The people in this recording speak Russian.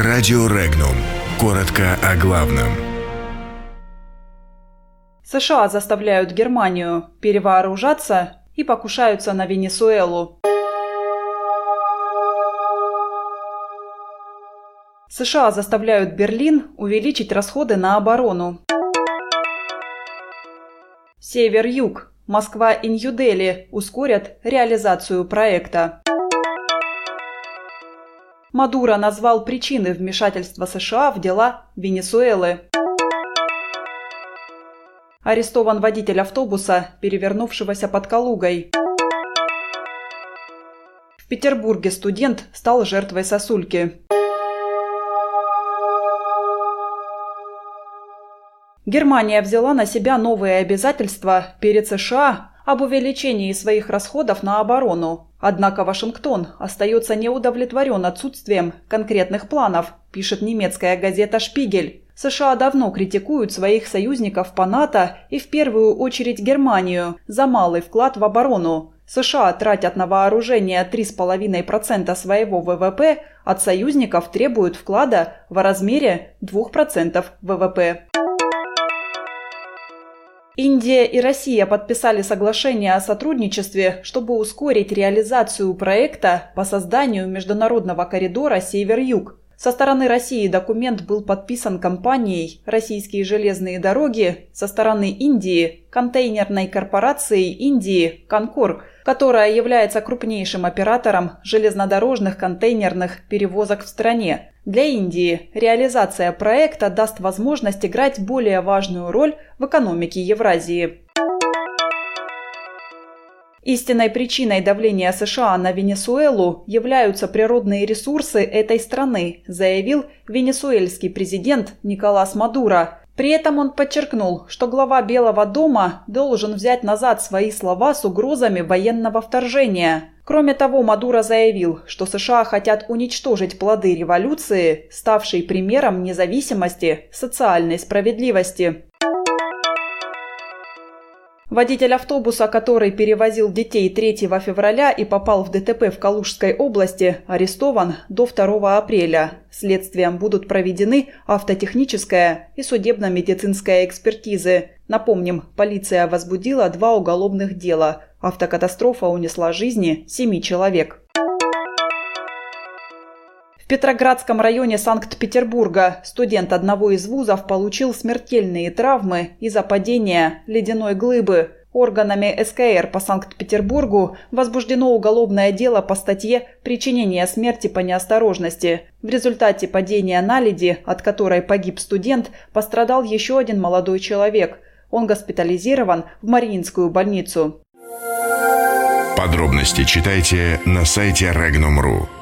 Радио Регнум. Коротко о главном. США заставляют Германию перевооружаться и покушаются на Венесуэлу. США заставляют Берлин увеличить расходы на оборону. Север-Юг, Москва и Нью-Дели ускорят реализацию проекта. Мадуро назвал причины вмешательства США в дела Венесуэлы. Арестован водитель автобуса, перевернувшегося под Калугой. В Петербурге студент стал жертвой сосульки. Германия взяла на себя новые обязательства перед США об увеличении своих расходов на оборону. Однако Вашингтон остается неудовлетворен отсутствием конкретных планов, пишет немецкая газета «Шпигель». США давно критикуют своих союзников по НАТО и в первую очередь Германию за малый вклад в оборону. США тратят на вооружение 3,5% своего ВВП, от союзников требуют вклада в размере 2% ВВП. Индия и Россия подписали соглашение о сотрудничестве, чтобы ускорить реализацию проекта по созданию международного коридора Север-Юг. Со стороны России документ был подписан компанией «Российские железные дороги», со стороны Индии – контейнерной корпорацией Индии «Конкор», которая является крупнейшим оператором железнодорожных контейнерных перевозок в стране. Для Индии реализация проекта даст возможность играть более важную роль в экономике Евразии. Истинной причиной давления США на Венесуэлу являются природные ресурсы этой страны, заявил венесуэльский президент Николас Мадуро. При этом он подчеркнул, что глава Белого дома должен взять назад свои слова с угрозами военного вторжения. Кроме того, Мадуро заявил, что США хотят уничтожить плоды революции, ставшей примером независимости, социальной справедливости. Водитель автобуса, который перевозил детей 3 февраля и попал в ДТП в Калужской области, арестован до 2 апреля. Следствием будут проведены автотехническая и судебно-медицинская экспертизы. Напомним, полиция возбудила два уголовных дела. Автокатастрофа унесла жизни семи человек. Петроградском районе Санкт-Петербурга студент одного из вузов получил смертельные травмы из-за падения ледяной глыбы. Органами СКР по Санкт-Петербургу возбуждено уголовное дело по статье «Причинение смерти по неосторожности». В результате падения наледи, от которой погиб студент, пострадал еще один молодой человек. Он госпитализирован в Мариинскую больницу. Подробности читайте на сайте Regnum.ru.